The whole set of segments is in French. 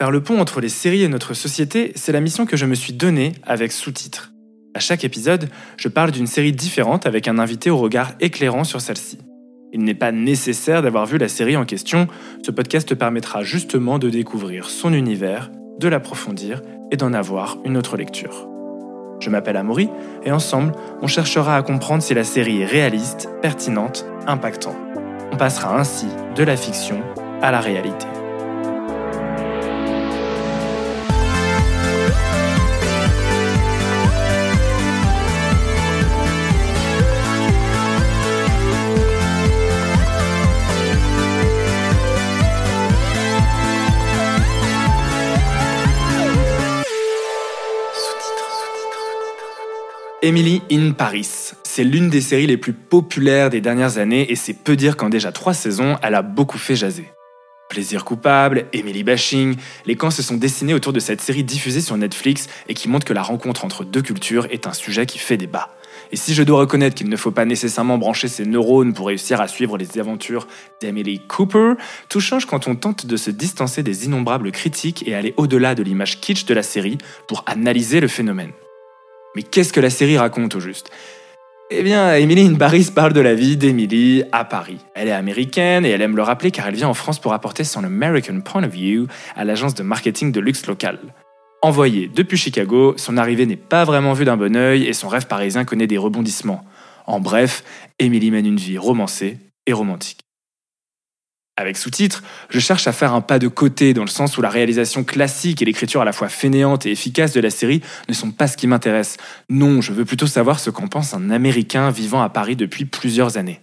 Faire le pont entre les séries et notre société, c'est la mission que je me suis donnée avec sous-titres. À chaque épisode, je parle d'une série différente avec un invité au regard éclairant sur celle-ci. Il n'est pas nécessaire d'avoir vu la série en question, ce podcast permettra justement de découvrir son univers, de l'approfondir et d'en avoir une autre lecture. Je m'appelle Amaury et ensemble, on cherchera à comprendre si la série est réaliste, pertinente, impactante. On passera ainsi de la fiction à la réalité. Emily in Paris. C'est l'une des séries les plus populaires des dernières années et c'est peu dire qu'en déjà trois saisons, elle a beaucoup fait jaser. Plaisir coupable, Emily bashing, les camps se sont dessinés autour de cette série diffusée sur Netflix et qui montre que la rencontre entre deux cultures est un sujet qui fait débat. Et si je dois reconnaître qu'il ne faut pas nécessairement brancher ses neurones pour réussir à suivre les aventures d'Emily Cooper, tout change quand on tente de se distancer des innombrables critiques et aller au-delà de l'image kitsch de la série pour analyser le phénomène. Mais qu'est-ce que la série raconte au juste? Eh bien, Emily in Paris parle de la vie d'Emily à Paris. Elle est américaine et elle aime le rappeler car elle vient en France pour apporter son American point of view à l'agence de marketing de luxe locale. Envoyée depuis Chicago, son arrivée n'est pas vraiment vue d'un bon œil et son rêve parisien connaît des rebondissements. En bref, Emily mène une vie romancée et romantique. Avec sous-titres, je cherche à faire un pas de côté dans le sens où la réalisation classique et l'écriture à la fois fainéante et efficace de la série ne sont pas ce qui m'intéresse. Non, je veux plutôt savoir ce qu'en pense un Américain vivant à Paris depuis plusieurs années.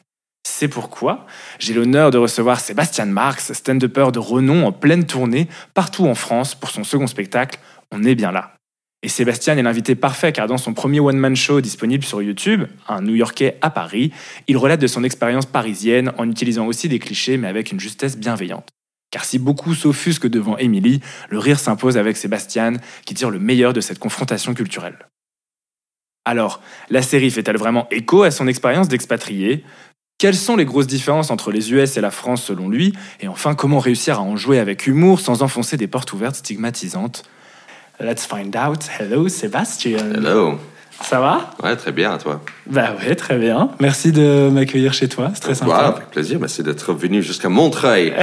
C'est pourquoi j'ai l'honneur de recevoir Sébastien Marx, stand-upper de renom en pleine tournée partout en France pour son second spectacle On est bien là. Et Sébastien est l'invité parfait car dans son premier one-man show disponible sur YouTube, un New-Yorkais à Paris, il relate de son expérience parisienne en utilisant aussi des clichés mais avec une justesse bienveillante. Car si beaucoup s'offusquent devant Emily, le rire s'impose avec Sébastien qui tire le meilleur de cette confrontation culturelle. Alors, la série fait-elle vraiment écho à son expérience d'expatrié? Quelles sont les grosses différences entre les US et la France selon lui? Et enfin, comment réussir à en jouer avec humour sans enfoncer des portes ouvertes stigmatisantes? Let's find out. Hello, Sébastien. Hello. Ça va? Ouais, très bien, à toi. Bah ouais, très bien. Merci de m'accueillir chez toi, c'est très sympa. Voilà, avec plaisir. Merci d'être venu jusqu'à Montreuil.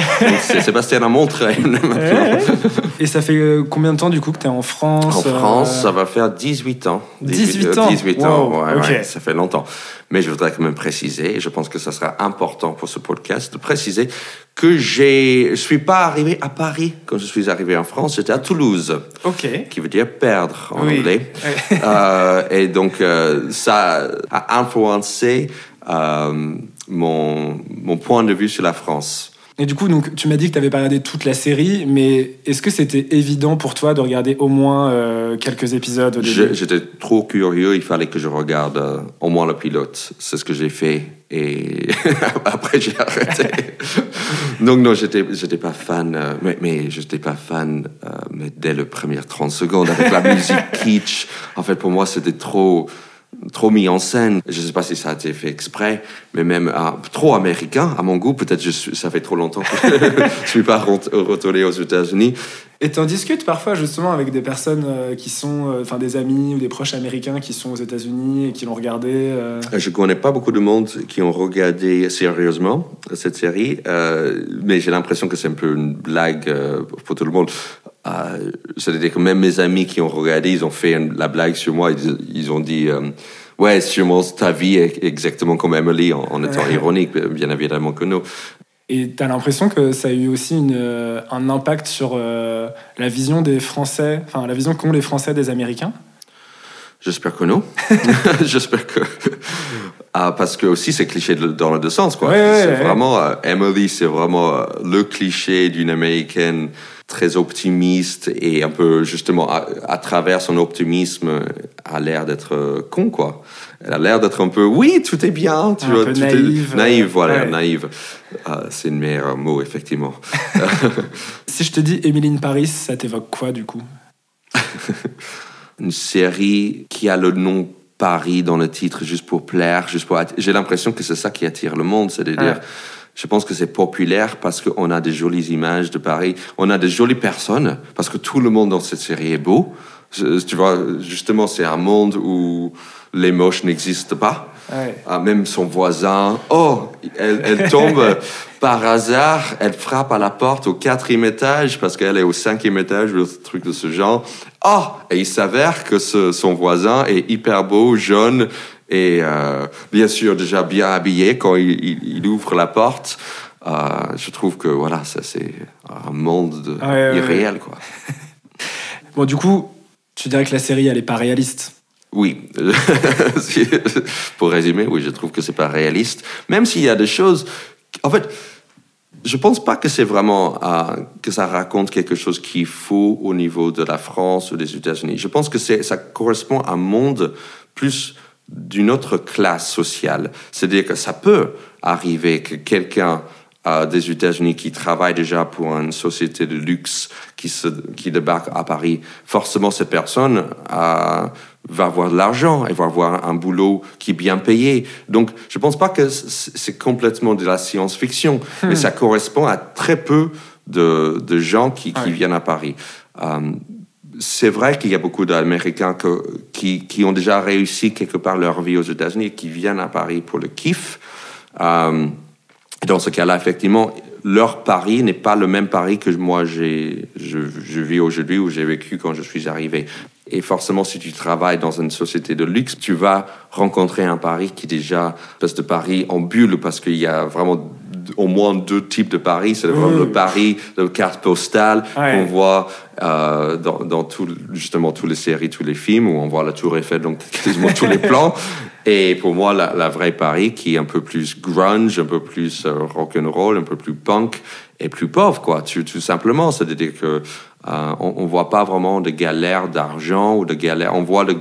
c'est Sébastien à Montreuil. Et ça fait euh, combien de temps du coup que tu es en France En France, euh, ça va faire 18 ans. 18, ans? 18 ans, ouais, ouais, ça fait longtemps. Mais je voudrais quand même préciser, et je pense que ça sera important pour ce podcast, de préciser que je suis pas arrivé à Paris quand je suis arrivé en France, j'étais à Toulouse. Ok. Qui veut dire perdre en anglais. euh, et donc, euh, ça a influencé euh, mon, mon point de vue sur la France. Et du coup, donc, tu m'as dit que tu avais pas regardé toute la série, mais est-ce que c'était évident pour toi de regarder au moins euh, quelques épisodes au début? J'étais trop curieux, il fallait que je regarde euh, au moins le pilote. C'est ce que j'ai fait et après j'ai arrêté. donc non, j'étais j'étais pas fan, euh, mais, mais j'étais pas fan mais dès les premières 30 secondes avec la musique kitsch. En fait, pour moi, c'était trop trop mis en scène. Je ne sais pas si ça a été fait exprès, mais même trop américain à mon goût. Peut-être que ça fait trop longtemps que je ne suis pas retourné aux États-Unis. Et tu en discutes parfois justement avec des personnes euh, qui sont, euh, enfin des amis ou des proches américains qui sont aux États-Unis et qui l'ont regardé. Euh... Je connais pas beaucoup de monde qui ont regardé sérieusement cette série, euh, mais j'ai l'impression que c'est un peu une blague pour tout le monde. Euh, C'est-à-dire que même mes amis qui ont regardé, ils ont fait la blague sur moi. Ils, ils ont dit, euh, ouais, sûrement ta vie est exactement comme Emily, en, étant ironique, bien évidemment que non. Et tu as l'impression que ça a eu aussi une, euh, un impact sur euh, la vision des Français, enfin la vision qu'ont les Français des Américains? J'espère que non. J'espère que. Ah, parce que aussi c'est cliché dans le deux sens, quoi. Ouais, c'est vraiment. Emily, c'est vraiment le cliché d'une américaine très optimiste et un peu justement à, travers son optimisme a l'air d'être euh, con quoi. Elle a l'air d'être un peu oui tout est bien, tu un vois, peu naïve, naïve voilà naïve. Ah, c'est le meilleur mot effectivement. si je te dis Emily Paris, ça t'évoque quoi du coup? Une série qui a le nom Paris dans le titre juste pour plaire, juste pour. J'ai l'impression que c'est ça qui attire le monde, c'est-à-dire je pense que c'est populaire parce qu'on a des jolies images de Paris, on a des jolies personnes, parce que tout le monde dans cette série est beau. Tu vois, justement, c'est un monde où les moches n'existent pas. Ah, même son voisin, oh, elle, tombe par hasard, elle frappe à la porte au quatrième étage parce qu'elle est au cinquième étage ou truc de ce genre. Oh, et il s'avère que son voisin est hyper beau, jaune et euh, bien sûr déjà bien habillé quand il, ouvre la porte. Euh, je trouve que voilà, ça c'est un monde irréel quoi. bon, du coup, tu dirais que la série elle est pas réaliste. Oui, pour résumer, oui, je trouve que c'est pas réaliste. Même s'il y a des choses, en fait, je pense pas que c'est vraiment euh, que ça raconte quelque chose qui faut au niveau de la France ou des États-Unis. Je pense que ça correspond à un monde plus d'une autre classe sociale. C'est-à-dire que ça peut arriver que quelqu'un euh, des États-Unis qui travaille déjà pour une société de luxe qui, se, qui débarque à Paris, forcément cette personne euh, va avoir de l'argent et va avoir un boulot qui est bien payé. Donc je ne pense pas que c'est complètement de la science-fiction, mais hmm. ça correspond à très peu de, de gens qui, qui viennent à Paris. Euh, c'est vrai qu'il y a beaucoup d'Américains qui, qui, ont déjà réussi quelque part leur vie aux États-Unis et qui viennent à Paris pour le kiff. Euh, dans ce cas-là, effectivement, leur Paris n'est pas le même Paris que moi je, je vis aujourd'hui ou j'ai vécu quand je suis arrivé. Et forcément, si tu travailles dans une société de luxe, tu vas rencontrer un Paris qui déjà parce de Paris en bulle, parce qu'il y a vraiment au moins deux types de Paris. C'est le Paris de carte postale qu'on voit euh, dans, dans tout, justement toutes les séries, tous les films, où on voit la Tour Eiffel, donc quasiment tous les plans. Et pour moi, la, vraie Paris, qui est un peu plus grunge, un peu plus euh, rock'n'roll, un peu plus punk et plus pauvre, quoi. Tout, tout simplement, c'est-à-dire que euh, on, on voit pas vraiment de galères d'argent ou de galères. On voit le,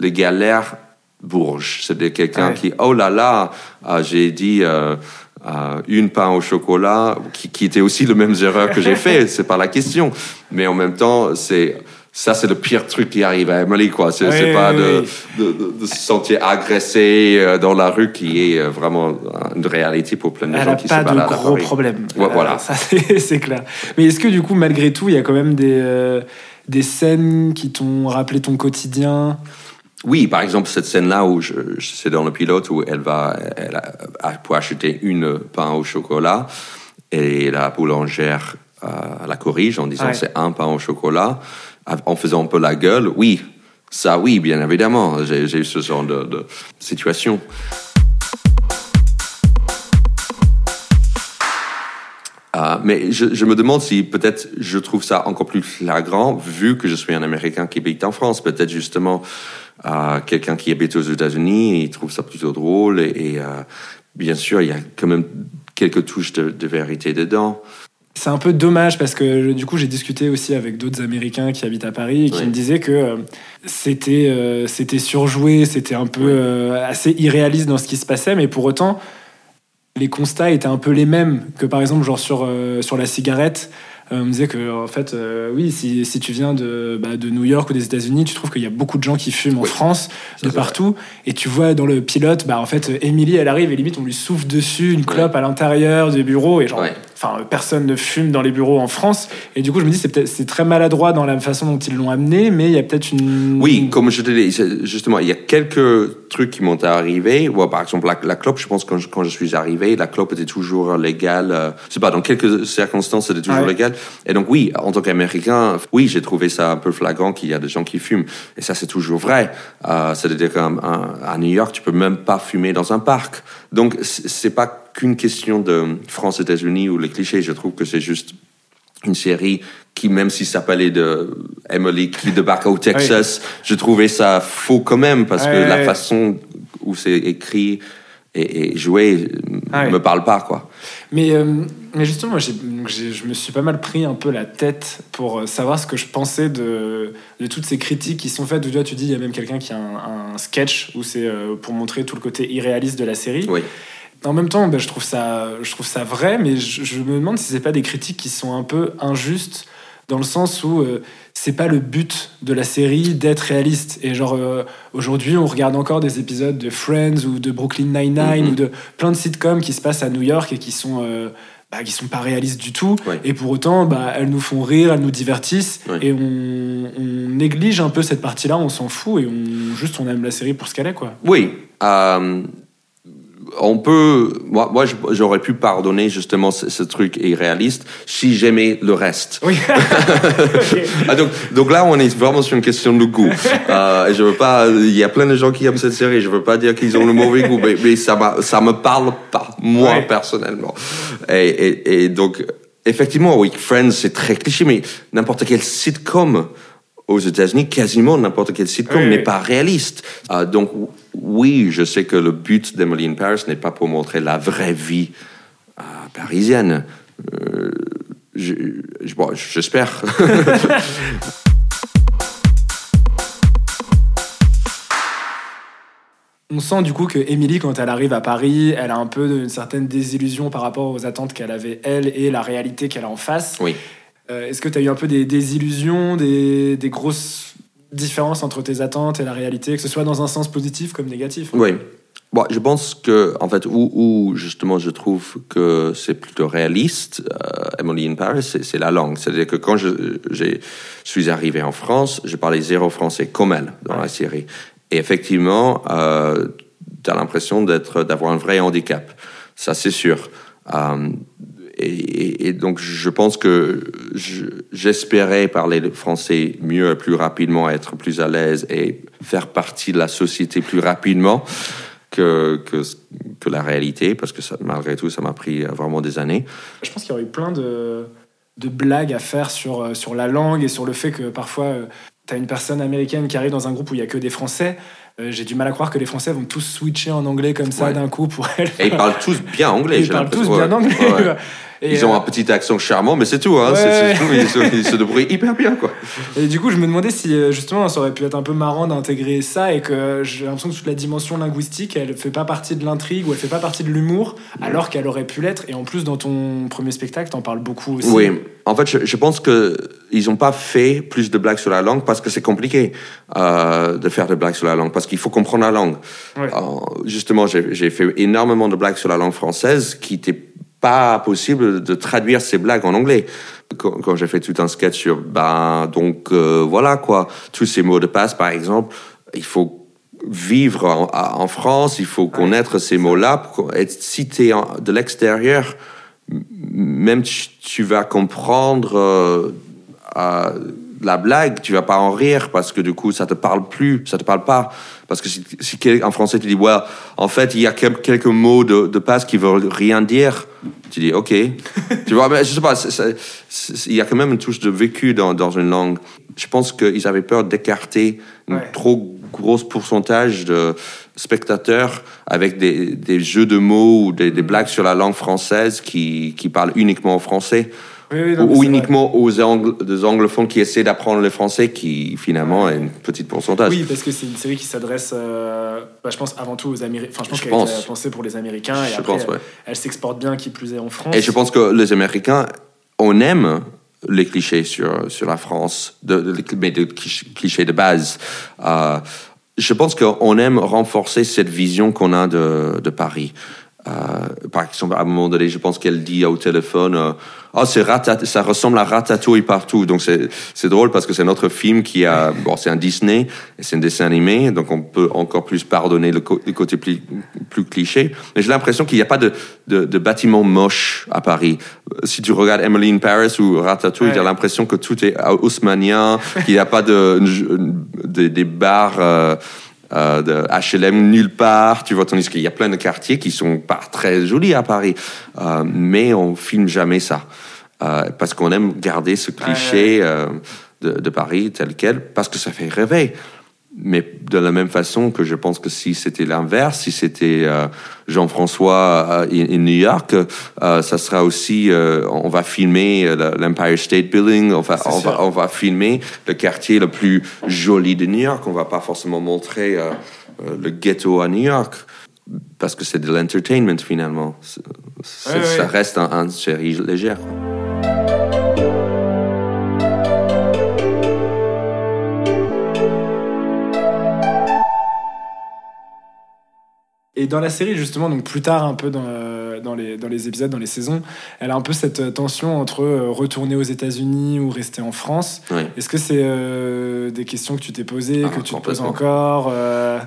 les galères bourges. C'est-à-dire quelqu'un qui, oh là là, euh, j'ai dit euh, euh, une pain au chocolat, qui, qui était aussi le même erreur que j'ai fait. c'est pas la question. Mais en même temps, c'est ça, c'est le pire truc qui arrive à Emily, quoi. C'est pas De, de, se sentir agressé euh, dans la rue qui est euh, vraiment une réalité pour plein de gens qui se baladent. Elle pas de gros problèmes. voilà. Ça, c'est clair. Mais est-ce que, du coup, malgré tout, il y a quand même des, euh, des scènes qui t'ont rappelé ton quotidien? Oui, par exemple, cette scène-là où je, c'est dans le pilote où elle va elle pour acheter une pain au chocolat et la boulangère la corrige en disant c'est un pain au chocolat en faisant un peu la gueule, oui, ça oui, bien évidemment, j'ai eu ce genre de, situation. Ah, mais je, me demande si peut-être je trouve ça encore plus flagrant vu que je suis un Américain qui habite en France. Peut-être justement uh, quelqu'un qui habite aux États-Unis, il trouve ça plutôt drôle et, euh, bien sûr il y a quand même quelques touches de, de vérité dedans. C'est un peu dommage parce que du coup j'ai discuté aussi avec d'autres Américains qui habitent à Paris et qui me disaient que euh, c'était euh, c'était surjoué, c'était un peu euh, assez irréaliste dans ce qui se passait, mais pour autant les constats étaient un peu les mêmes que par exemple genre sur sur la cigarette. On me disait que en fait oui si, si tu viens de, bah, de New York ou des États-Unis tu trouves qu'il y a beaucoup de gens qui fument en France de partout. Et tu vois dans le pilote bah en fait Emily elle arrive et limite on lui souffle dessus une clope à l'intérieur du bureau et genre enfin personne ne fume dans les bureaux en France. Et du coup je me dis c'est c'est très maladroit dans la façon dont ils l'ont amené mais il y a peut-être une oui comme je te dis justement il y a quelques trucs qui m'ont arrivé. Ou par exemple la, clope je pense quand je, quand je suis arrivé la clope était toujours légale euh, c'est pas dans quelques circonstances c'était toujours légal. Et donc oui en tant qu'américain oui j'ai trouvé ça un peu flagrant qu'il y a des gens qui fument. Et ça c'est toujours vrai. Euh, c'est-à-dire qu'à New York tu peux même pas fumer dans un parc. Donc c'est pas qu'une question de France-États-Unis ou les clichés. Je trouve que c'est juste une série qui, même si ça s'appelait de Emily qui débarque au Texas, je trouvais ça faux quand même parce que la façon où c'est écrit et, joué ne me parle pas, quoi. Mais, euh, mais justement, moi, je me suis pas mal pris un peu la tête pour euh, savoir ce que je pensais de, de toutes ces critiques qui sont faites. Où tu dis, il y a même quelqu'un qui a un, sketch où c'est euh, pour montrer tout le côté irréaliste de la série. Oui en même temps, ben, je, trouve ça, je trouve ça vrai, mais je, me demande si c'est pas des critiques qui sont un peu injustes dans le sens où euh, c'est pas le but de la série d'être réaliste. Et genre, euh, aujourd'hui, on regarde encore des épisodes de Friends ou de Brooklyn Nine-Nine Mhm. ou de plein de sitcoms qui se passent à New York et qui sont. euh, bah, qui sont pas réalistes du tout Ouais. et pour autant bah, elles nous font rire elles nous divertissent Ouais. et on, on néglige un peu cette partie là on s'en fout et on juste on aime la série pour ce qu'elle est quoi Oui. euh, on peut. Moi, moi, j'aurais pu pardonner justement ce, ce truc irréaliste si j'aimais le reste. oui. Ah, donc, donc là, on est vraiment sur une question de goût. Euh, je veux pas. Il y a plein de gens qui aiment cette série. Je veux pas dire qu'ils ont le mauvais goût, mais, mais ça, ça me parle pas moi Ouais. personnellement. Et, et, et donc, effectivement, oui, Friends, c'est très cliché, mais n'importe quel sitcom aux États-Unis, quasiment n'importe quel sitcom Oui, n'est pas réaliste. Euh, donc, oui, je sais que le but d'Emily in Paris n'est pas pour montrer la vraie vie euh, parisienne. Euh, je- je- bon, J'espère. On sent du coup que Emily, quand elle arrive à Paris, elle a un peu une certaine désillusion par rapport aux attentes qu'elle avait elle et la réalité qu'elle a en face. oui. Euh, Est-ce que tu as eu un peu des des, des grosses différences entre tes attentes et la réalité, que ce soit dans un sens positif comme négatif Oui. Bon, je pense que, en fait, où, justement je trouve que c'est plutôt réaliste, euh, Emily in Paris, c'est la langue. C'est-à-dire que quand je suis arrivé en France, je parlais zéro français comme elle dans la série. Et effectivement, euh, tu as l'impression d'avoir un vrai handicap. Ça, c'est sûr. Euh, et, et- et donc, je pense que je- j'espérais parler le français mieux, plus rapidement, être plus à l'aise et faire partie de la société plus rapidement que, que, que la réalité, parce que ça, malgré tout, ça m'a pris euh, vraiment des années. Je pense qu'il y aurait eu plein de, de blagues à faire sur, euh, sur la langue et sur le fait que parfois tu as une personne américaine qui arrive dans un groupe où il y a que des Français. Euh, J'ai du mal à croire que les Français vont tous switcher en anglais comme ça Ouais. d'un coup pour elle. Et ils parlent tous bien anglais, Ils parlent tous bien anglais. Ouais. Et, Ils ont euh, un petit accent charmant, mais c'est tout. Hein. Ouais. Tout. Ils, se, ils se débrouillent hyper bien. Quoi. Et du coup, je me demandais si euh, justement ça aurait pu être un peu marrant d'intégrer ça et que j'ai l'impression que toute la dimension linguistique, elle fait pas partie de l'intrigue ou elle fait pas partie de l'humour, alors qu'elle aurait pu l'être. Et en plus, dans ton premier spectacle, t'en parles beaucoup aussi. Oui, en fait, je, je pense que ils n'ont pas fait plus de blagues sur la langue parce que c'est compliqué euh, de faire des blagues sur la langue, parce qu'il faut comprendre la langue. Ouais. Euh, justement, j'ai fait énormément de blagues sur la langue française qui n'étaient pas possible de traduire ces blagues en anglais. Quand, quand j'ai fait tout un sketch sur, ben, donc euh, voilà quoi, tous ces mots de passe, par exemple, il faut vivre en, France, il faut connaître ces mots-là. tu es de l'extérieur, même tu, tu vas comprendre euh, euh, la blague, tu vas pas en rire parce que du coup ça te parle plus, ça te parle pas. Parce que si, si en français tu dis, ouais, en fait il y a quel- quelques mots de, de passe qui veulent rien dire, tu dis, ok. tu vois, mais je sais pas, il y a quand même une touche de vécu dans, dans une langue. Je pense qu'ils avaient peur d'écarter un Ouais. trop gros pourcentage de spectateurs avec des, des jeux de mots ou des, des blagues sur la langue française qui, qui parlent uniquement en français. Oui, oui, non, mais ou vrai. uniquement aux des anglophones qui essaient d'apprendre le français, qui finalement est une petite pourcentage. Oui, parce que c'est une série qui s'adresse, euh, bah, je pense, avant tout aux Américains. Enfin, je pense qu'elle pense. pensée pour les Américains et Je après, pense, ouais. elle s'exporte bien, qui plus est en France. Et je pense que les Américains, on aime les clichés sur, sur la France, de, de- mais des clichés clichés de base. Euh, je pense qu'on aime renforcer cette vision qu'on a de, de Paris. Euh, par exemple, à un moment donné, je pense qu'elle dit au téléphone euh, Oh, c'est ratat- ça ressemble à Ratatouille partout. Donc, c'est c'est drôle parce que c'est notre film qui a. Bon, c'est un Disney et c'est un dessin animé, donc on peut encore plus pardonner le, côté plus, plus cliché. Mais j'ai l'impression qu'il n'y a pas de, de, de bâtiments moches à Paris. Euh, Si tu regardes Emily in Paris ou Ratatouille, Ouais. tu as l'impression que tout est haussmanien, qu'il n'y a pas de, de- des bars. euh, euh, de HLM nulle part, tu vois, tandis qu'il y a plein de quartiers qui sont pas très jolis à Paris, Euh, mais on filme jamais ça. Euh, parce qu'on aime garder ce cliché de, de Paris tel quel parce que ça fait rêver. Mais de la même façon que je pense que si c'était l'inverse, si c'était euh, Jean-François euh, in, in New York, euh, ça sera aussi, euh, on va filmer euh, l'Empire State Building, on va, on, va, on va filmer le quartier le plus joli de New York. On va pas forcément montrer euh, euh, le ghetto à New York parce que c'est de l'entertainment finalement. Ça reste un, une série légère. Et dans la série, justement, donc plus tard, un peu dans, euh, dans, les, dans les épisodes, dans les saisons, elle a un peu cette euh, tension entre euh, retourner aux États-Unis ou rester en France. Oui. Est-ce que c'est euh, des questions que tu t'es posées, Ah, que tu te poses encore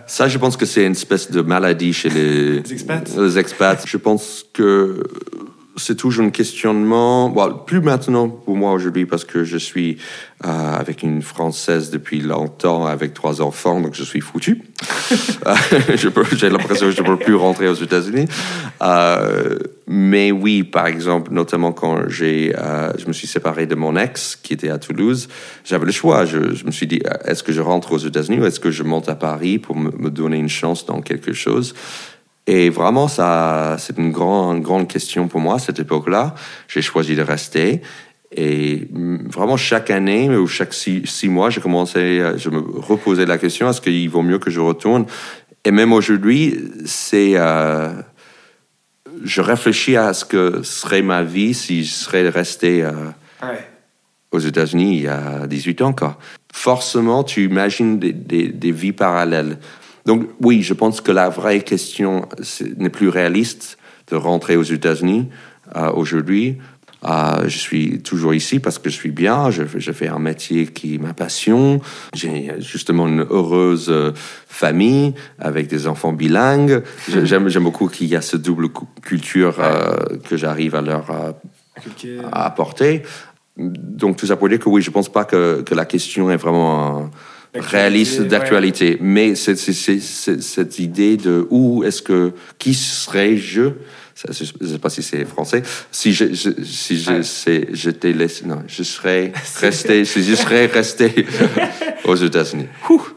Ça, je pense que c'est une espèce de maladie chez les, Les expats? les expats. Je pense que c'est toujours un questionnement. Bon, plus maintenant pour moi aujourd'hui parce que je suis euh, avec une Française depuis longtemps, avec trois enfants, donc je suis foutu. Euh, J'ai l'impression que je ne peux plus rentrer aux États-Unis. Euh, mais oui, par exemple, notamment quand j'ai, euh, je me suis séparé de mon ex qui était à Toulouse, j'avais le choix. Je, je me suis dit, est-ce que je rentre aux États-Unis ou est-ce que je monte à Paris pour me, me donner une chance dans quelque chose? Et vraiment, ça, c'est une grande, grande question pour moi à cette époque-là. J'ai choisi de rester. Et vraiment, chaque année ou chaque six, six mois, j'ai commencé, je me reposais la question est-ce qu'il vaut mieux que je retourne? Et même aujourd'hui, c'est. euh, je réfléchis à ce que serait ma vie si je serais resté euh, Ouais. aux États-Unis il y a 18 ans. Quoi. Forcément, tu imagines des, des- des vies parallèles. Donc oui, je pense que la vraie question n'est plus réaliste de rentrer aux États-Unis euh, aujourd'hui. Euh, je suis toujours ici parce que je suis bien, je, je fais un métier qui est ma passion, j'ai justement une heureuse euh, famille avec des enfants bilingues. Je- J'aime beaucoup qu'il y a ce double cu- culture euh, que j'arrive à leur apporter. Donc tout ça pour dire que oui, je pense pas que, que la question est vraiment D'actualité, réaliste ouais. d'actualité, mais c'est c'est- c'est- c'est cette idée de où est-ce que qui serais-je? Ça, Je ne sais pas si c'est français. Si je, je- si je, Ouais. sais- j'étais laissé, non, je serais resté, si je serais resté aux États-Unis.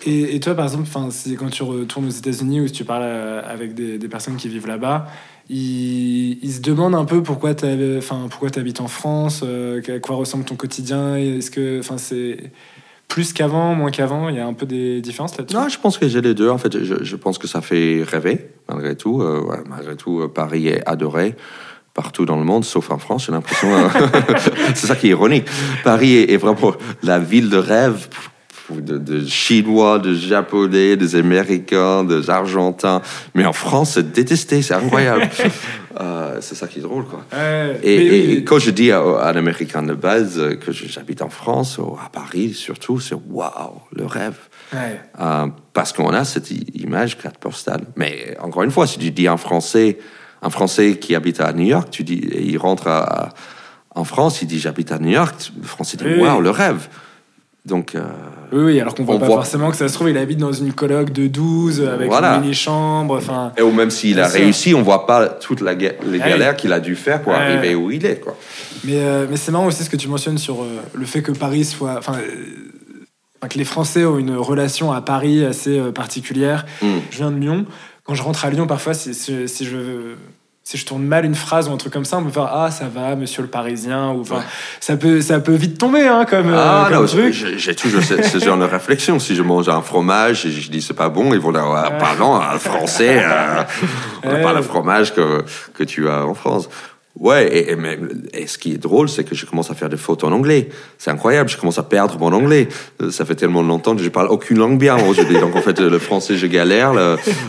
Et, et toi, par exemple, enfin, si, quand tu retournes aux États-Unis ou si tu parles euh, avec des, des personnes qui vivent là-bas, ils, ils se demandent un peu pourquoi tu enfin, habites en France, euh, à quoi ressemble ton quotidien. Est-ce que enfin, c'est plus qu'avant, moins qu'avant Il y a un peu des différences là-dessus? Non, je pense que j'ai les deux. En fait, je, pense que ça fait rêver, malgré tout. Euh, malgré tout, euh, Paris est adoré partout dans le monde, sauf en France, j'ai l'impression. c'est ça qui est ironique. Paris est vraiment la ville de rêve de, de Chinois, de Japonais, des Américains, des Argentins. Mais en France, c'est détesté, c'est incroyable. Euh, c'est ça qui est drôle, quoi. Et, mais et- oui, et quand je dis à, à un Américain de base que j'habite en France, ou à Paris surtout, c'est waouh, le rêve. ouais. Euh, parce qu'on a cette image carte postale. Mais encore une fois, si tu dis un Français, un Français qui habite à New York, tu dis, il rentre à- à- en France, il dit j'habite à New York, le Français dit waouh, oui. le rêve. Donc, euh, Oui, oui, alors qu'on voit pas voit- forcément que ça se trouve, il habite dans une coloc de 12 avec Voilà. une mini-chambre. Et ou même s'il a sûr. réussi, on voit pas toutes la les Ouais. galères qu'il a dû faire pour Ouais. arriver où il est. Quoi. Mais, euh, mais c'est marrant aussi ce que tu mentionnes sur euh, le fait que Paris soit. Enfin, que les Français ont une relation à Paris assez particulière. Mm. Je viens de Lyon. Quand je rentre à Lyon, parfois, si, si, si je. Si je tourne mal une phrase ou un truc comme ça, on me fait Ah, ça va, monsieur le parisien. Ou, enfin, Ouais. ça, peut, ça peut vite tomber hein, comme, euh, Ah comme non, truc. j'ai toujours ce, ce genre de réflexion. Si je mange un fromage et je dis c'est pas bon, ils vont dire ah, pardon, un français, euh, on Ouais. pas le fromage que, que tu as en France. Ouais, et, et même- et ce qui est drôle, c'est que je commence à faire des fautes en anglais. C'est incroyable, je commence à perdre mon anglais. Euh, Ça fait tellement longtemps que je parle aucune langue bien aujourd'hui. Donc en fait, le français, je galère,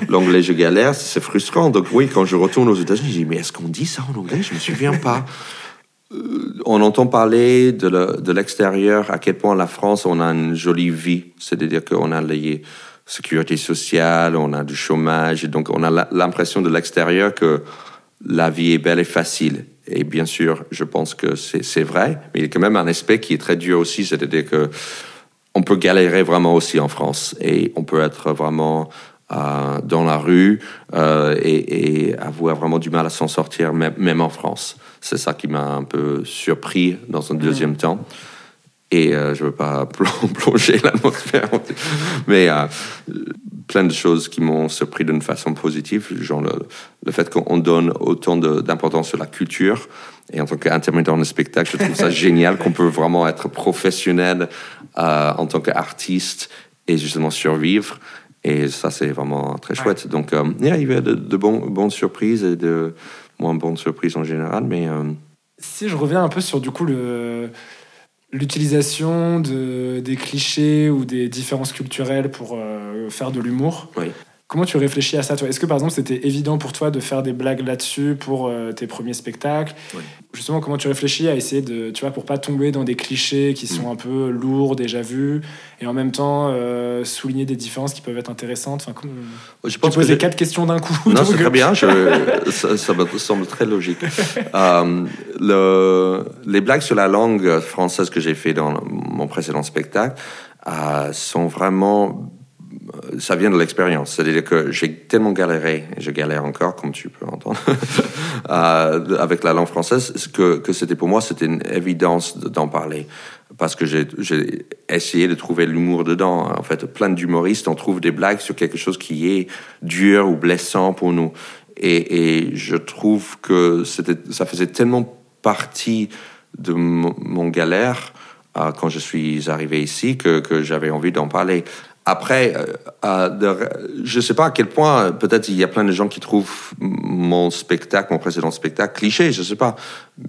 l'anglais, je galère. C'est frustrant. Donc oui, quand je retourne aux États-Unis, je dis, mais est-ce qu'on dit ça en anglais? Je me souviens pas. on entend parler de le- de l'extérieur, à quel point la France, on a une jolie vie. C'est-à-dire qu'on a les sécurité sociale, on a du chômage, et donc on a l'impression de l'extérieur que la vie est belle et facile. Et bien sûr, je pense que c'est vrai, mais il y a quand même un aspect qui est très dur aussi, c'est-à-dire que on peut galérer vraiment aussi en France et on peut être vraiment euh, dans la rue euh, et, et avoir vraiment du mal à s'en sortir, même, même en France. C'est ça qui m'a un peu surpris dans un deuxième temps. Et euh, je ne veux pas plon- plonger l'atmosphère, mais plein de choses qui m'ont surpris d'une façon positive, genre le, le fait qu'on donne autant de- d'importance sur la culture. Et en tant qu'intermédiaire dans le spectacle, je trouve ça génial qu'on peut vraiment être professionnel euh, en tant qu'artiste et justement survivre. Et ça, c'est vraiment très chouette. Donc, euh, yeah, il y avait de, de bonnes surprises et de moins bonnes surprises en général, mais... euh, Si je reviens un peu sur du coup le l'utilisation de, des clichés ou des différences culturelles pour euh, faire de l'humour. Comment tu réfléchis à ça, toi? Est-ce que par exemple c'était évident pour toi de faire des blagues là-dessus pour euh, tes premiers spectacles? Oui. Justement, comment tu réfléchis à essayer de, tu vois, pour pas tomber dans des clichés qui sont Mm. un peu lourds, déjà vus, et en même temps euh, souligner des différences qui peuvent être intéressantes? Enfin, comme... Je Tu pense que posais j'ai- quatre questions d'un coup? Non, c'est très bien. je- ça, ça me semble très logique. Euh, le- les blagues sur la langue française que j'ai fait dans mon précédent spectacle euh, sont vraiment. Ça vient de l'expérience. C'est-à-dire que j'ai tellement galéré, et je galère encore, comme tu peux entendre, euh, avec la langue française, que, que c'était pour moi, c'était une évidence de- d'en parler. Parce que j'ai essayé de trouver l'humour dedans. En fait, plein d'humoristes, on trouve des blagues sur quelque chose qui est dur ou blessant pour nous. Et, et je trouve que ça faisait tellement partie de mon, mon galère euh, quand je suis arrivé ici que, que j'avais envie d'en parler. Après, euh, je ne sais pas à quel point, euh, peut-être il y a plein de gens qui trouvent mon spectacle, mon précédent spectacle, cliché, je ne sais pas.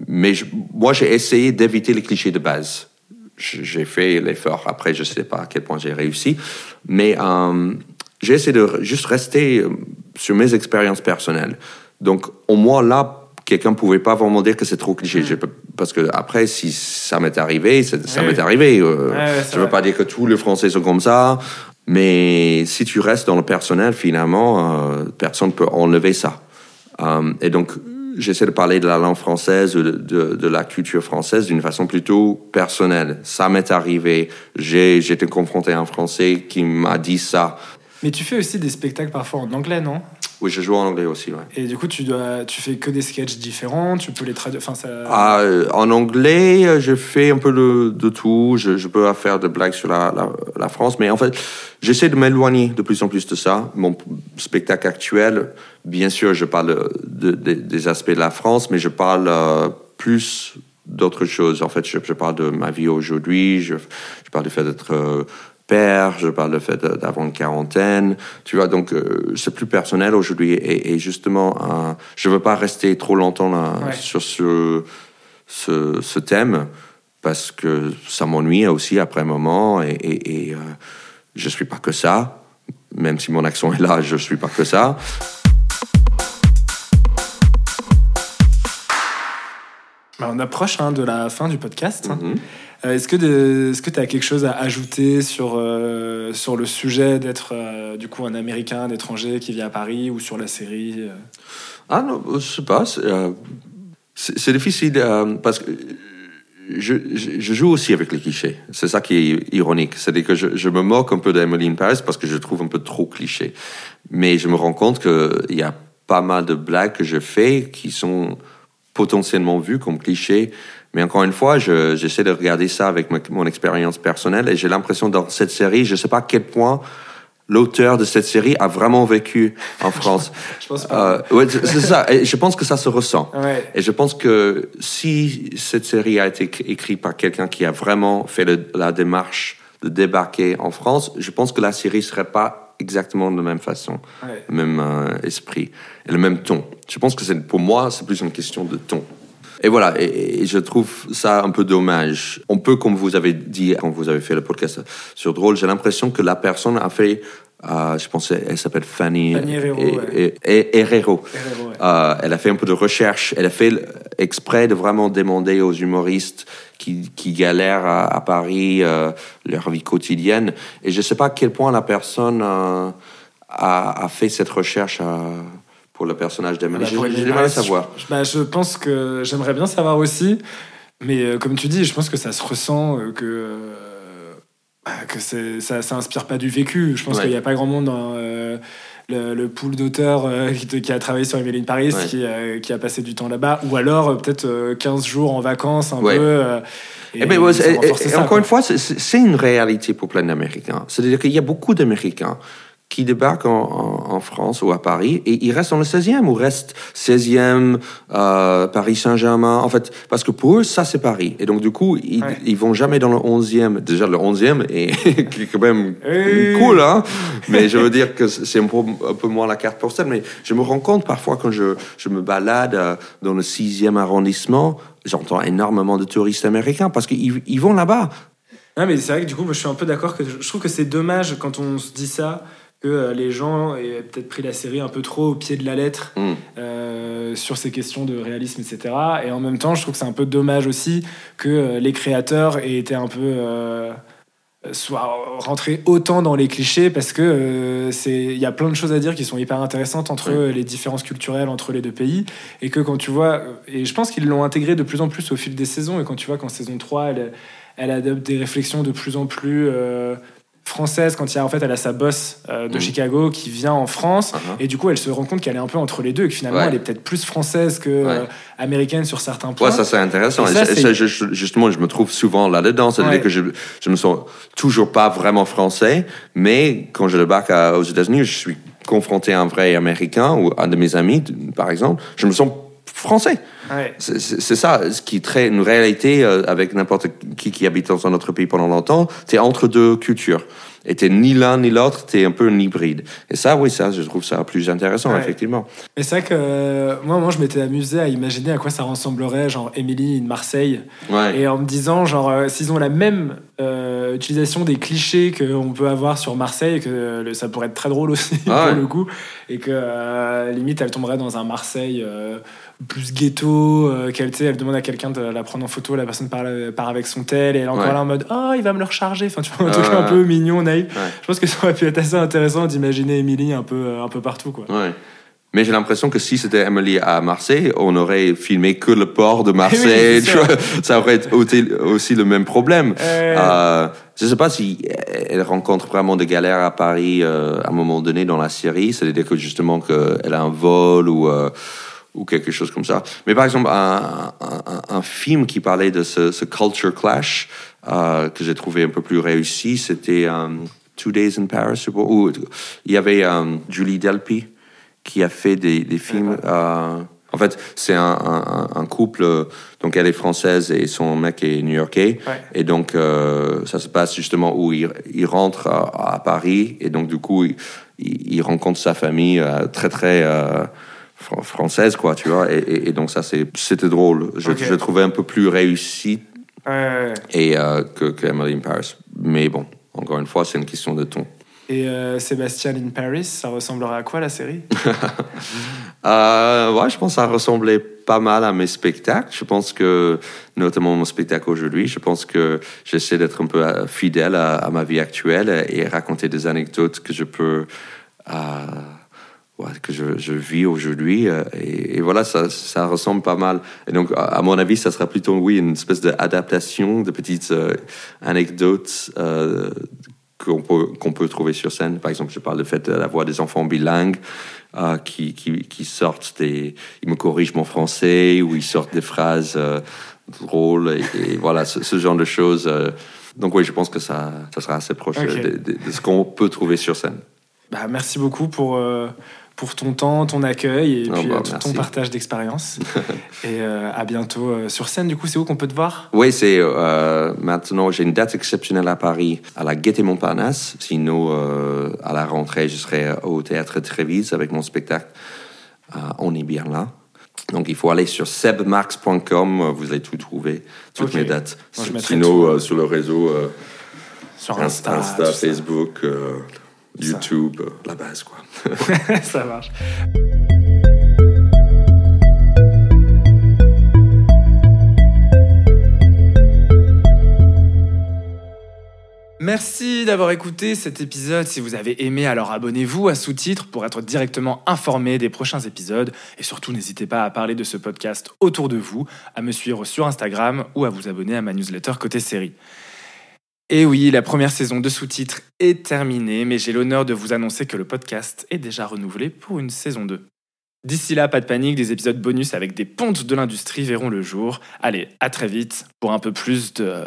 Mais moi, j'ai essayé d'éviter les clichés de base. J'ai fait l'effort. Après, je ne sais pas à quel point j'ai réussi. Mais euh, j'ai essayé de juste rester sur mes expériences personnelles. Donc, au moins là, quelqu'un ne pouvait pas vraiment dire que c'est trop cliché. Peux- parce que après, si ça m'est arrivé, ça m'est arrivé. euh, Ouais, ouais, je ne veux pas dire que tous les Français sont comme ça. Mais si tu restes dans le personnel, finalement, euh, personne ne peut enlever ça. Euh, et donc, j'essaie de parler de la langue française, de, de, de la culture française d'une façon plutôt personnelle. Ça m'est arrivé. J'ai été confronté à un Français qui m'a dit ça. Mais tu fais aussi des spectacles parfois en anglais, non? Oui, je joue en anglais aussi, ouais. Et du coup, tu, dois, tu fais que des sketchs différents, tu peux les traduire. Enfin, ça... Ah, euh, en anglais, euh, je fais un peu de, de tout. Je, je peux faire des blagues sur la, la, la France, mais en fait, j'essaie de m'éloigner de plus en plus de ça. Mon spectacle actuel, bien sûr, je parle de- de- des aspects de la France, mais je parle euh, plus d'autres choses. En fait, je, je parle de ma vie aujourd'hui, je, je parle du fait d'être euh, père, je parle du fait de- d'avoir une quarantaine. Tu vois, donc euh, c'est plus personnel aujourd'hui. Et, et justement, euh, je veux pas rester trop longtemps là, Ouais. sur ce, ce, ce thème parce que ça m'ennuie aussi après un moment et, et, et, euh, je suis pas que ça. Même si mon accent est là, je suis pas que ça. On approche hein, de la fin du podcast. hein. Mhm. Euh, Est-ce que tu as quelque chose à ajouter sur, euh, sur le sujet d'être euh, du coup un Américain, un étranger qui vit à Paris ou sur la série Ah non, je sais pas. C'est difficile parce que je, je, je joue aussi avec les clichés. C'est ça qui est ironique. C'est-à-dire que je, je me moque un peu d'Emily in Paris parce que je trouve un peu trop cliché. Mais je me rends compte qu'il y a pas mal de blagues que je fais qui sont potentiellement vues comme clichés. Mais encore une fois, je- j'essaie de regarder ça avec ma- mon expérience personnelle et j'ai l'impression dans cette série, je sais pas à quel point l'auteur de cette série a vraiment vécu en France. Je pense pas. Euh, ouais, c'est c'est ça. Et je pense que ça se ressent. Ouais. Et je pense que si cette série a été écrite par quelqu'un qui a vraiment fait le- la démarche de débarquer en France, je pense que la série serait pas exactement de la même façon, Ouais. le même euh, esprit et le même ton. Je pense que c'est pour moi, c'est plus une question de ton. Et voilà, et, et je trouve ça un peu dommage. On peut, comme vous avez dit quand vous avez fait le podcast sur Drôle, j'ai l'impression que la personne a fait, euh, je pense, elle s'appelle Fanny, Fanny Herrero, et- et- et- Herrero. Herrero, ouais. Euh, elle a fait un peu de recherche. Elle a fait exprès de vraiment demander aux humoristes qui, qui galèrent à, à Paris euh, leur vie quotidienne. Et je ne sais pas à quel point la personne euh, a, a fait cette recherche euh, pour le personnage d'Emily. Bah, J'aimerais savoir. Je, bah, je pense que j'aimerais bien savoir aussi, mais euh, comme tu dis, je pense que ça se ressent euh, que euh, que c'est- ça, ça inspire pas du vécu. Je pense Ouais. qu'il n'y a pas grand monde dans euh, le, le pool d'auteurs euh, qui, a travaillé sur Emily in Paris, Ouais. qui, euh, qui a passé du temps là-bas, ou alors peut-être euh, 15 jours en vacances un Ouais. peu. Eh ben, et- et- ça, encore quoi. une fois, c'est une réalité pour plein d'Américains. C'est-à-dire qu'il y a beaucoup d'Américains qui débarquent en, en- en France ou à Paris et ils restent dans le 16e ou restent 16e, euh, Paris Saint-Germain. En fait, parce que pour eux, ça, c'est Paris. Et donc, du coup, ils, Ouais. ils vont jamais dans le 11e. Déjà, le 11e est quand même cool, hein. Mais je veux dire que c'est un peu, un peu moins la carte postale. Mais je me rends compte parfois quand je, je me balade euh, dans le 6e arrondissement, j'entends énormément de touristes américains parce qu'ils ils vont là-bas. Non, mais c'est vrai que du coup, moi, je suis un peu d'accord que je trouve que c'est dommage quand on se dit ça que euh, les gens aient peut-être pris la série un peu trop au pied de la lettre Mm. euh, sur ces questions de réalisme, etc. Et en même temps, je trouve que c'est un peu dommage aussi que euh, les créateurs aient été un peu. soient rentrés autant dans les clichés parce que euh, c'est il y a plein de choses à dire qui sont hyper intéressantes entre Oui. les différences culturelles entre les deux pays et que quand tu vois et je pense qu'ils l'ont intégré de plus en plus au fil des saisons et quand tu vois qu'en saison 3 elle, elle adopte des réflexions de plus en plus euh, françaises quand il y a en fait elle a sa boss euh, de Mhm. Chicago qui vient en France Uh-huh. et du coup elle se rend compte qu'elle est un peu entre les deux et que finalement Ouais. elle est peut-être plus française que euh, américaine sur certains points Ouais, ça c'est intéressant. Et Et ça, ça, c'est- ça, je- je- justement, je me trouve souvent là-dedans. C'est-à-dire Ouais. que je, je me sens toujours pas vraiment français, mais quand je débarque à- aux États-Unis, je suis confronté à un vrai Américain ou un de mes amis, par exemple, je me sens français. Ouais. C'est- ça, ce qui est une réalité euh, avec n'importe qui qui habite dans un autre pays pendant longtemps. T'es entre deux cultures. Et t'es ni l'un ni l'autre, t'es un peu un hybride. Et ça, oui, ça, je trouve ça plus intéressant, Ouais. effectivement. Mais c'est vrai que euh, moi, moi, je m'étais amusé à imaginer à quoi ça ressemblerait, genre Emily in Marseille, Ouais. et en me disant, genre, euh, s'ils ont la même euh, utilisation des clichés qu'on peut avoir sur Marseille, que ça pourrait être très drôle aussi Ah pour le coup, et que limite elle tomberait dans un Marseille plus ghetto, euh, qu'elle elle demande à quelqu'un de la prendre en photo, la personne part, part avec son tel, et elle est encore Ouais. là en mode, oh, il va me le recharger, enfin, tu vois, un Ah truc ouais, un peu mignon, naïf. Je pense que ça aurait pu être assez intéressant d'imaginer Emily un peu, euh, un peu partout, quoi. Mais j'ai l'impression que si c'était Emily à Marseille, on aurait filmé que le port de Marseille. Oui, c'est tu vois. ça aurait été aussi le même problème. Euh, Euh, je ne sais pas si elle rencontre vraiment des galères à Paris euh, à un moment donné dans la série. C'est-à-dire que justement qu'elle a un vol ou, euh, ou quelque chose comme ça. Mais par exemple, un, un- un- un film qui parlait de ce, ce culture clash euh, que j'ai trouvé un peu plus réussi, c'était euh, Two Days in Paris. où il y avait euh, Julie Delpy qui a fait des, des films. euh, en fait, c'est un, couple, donc elle est française et son mec est new-yorkais. Ouais. Et donc, euh, ça se passe justement où il, il rentre à, à Paris et donc, du coup, il, rencontre sa famille très, très fr- française, quoi, tu vois. Et, et- et donc, ça, c'était drôle. Je, trouvais un peu plus réussi ouais, et, euh, que, que Emily in Paris. Mais bon, encore une fois, c'est une question de ton. Et euh, Sébastien in Paris, ça ressemblerait à quoi la série? Euh, ouais, je pense que ça ressemblait pas mal à mes spectacles. Je pense que, notamment mon spectacle aujourd'hui, je pense que j'essaie d'être un peu euh, fidèle à, à ma vie actuelle et raconter des anecdotes que je peux, euh, que je, je vis aujourd'hui. euh, Et, et voilà, ça, ça ressemble pas mal. Et donc, à mon avis, ça sera plutôt, oui, une espèce d'adaptation de petites euh, anecdotes euh, qu'on peut, qu'on peut trouver sur scène. Par exemple, je parle du fait d'avoir des enfants bilingues euh, qui, qui, qui sortent des... Ils me corrigent mon français ou ils sortent des phrases drôles et, et voilà, ce, ce genre de choses. Donc oui, je pense que ça, ça sera assez proche de, de- de ce qu'on peut trouver sur scène. bah, Merci beaucoup pour, pour ton temps, ton accueil et Ah puis bah, euh, tout ton partage d'expérience. et euh, à bientôt euh, sur scène. Du coup, c'est où qu'on peut te voir? Oui, c'est euh, maintenant, j'ai une date exceptionnelle à Paris, à la Gaîté Montparnasse. Sinon, à la rentrée, je serai au théâtre Trévise avec mon spectacle On est bien là. Donc, il faut aller sur sebmarx.com, vous allez tout trouver, toutes mes dates. Moi, Sinon, sur le réseau, Sur Insta. Facebook. YouTube, euh, la base, quoi. ça marche. Merci d'avoir écouté cet épisode. Si vous avez aimé, alors abonnez-vous à sous-titres pour être directement informé des prochains épisodes. Et surtout, n'hésitez pas à parler de ce podcast autour de vous, à me suivre sur Instagram ou à vous abonner à ma newsletter côté série. Et oui, la première saison de sous-titres est terminée, mais j'ai l'honneur de vous annoncer que le podcast est déjà renouvelé pour une saison 2. D'ici là, pas de panique, des épisodes bonus avec des pontes de l'industrie verront le jour. Allez, à très vite pour un peu plus de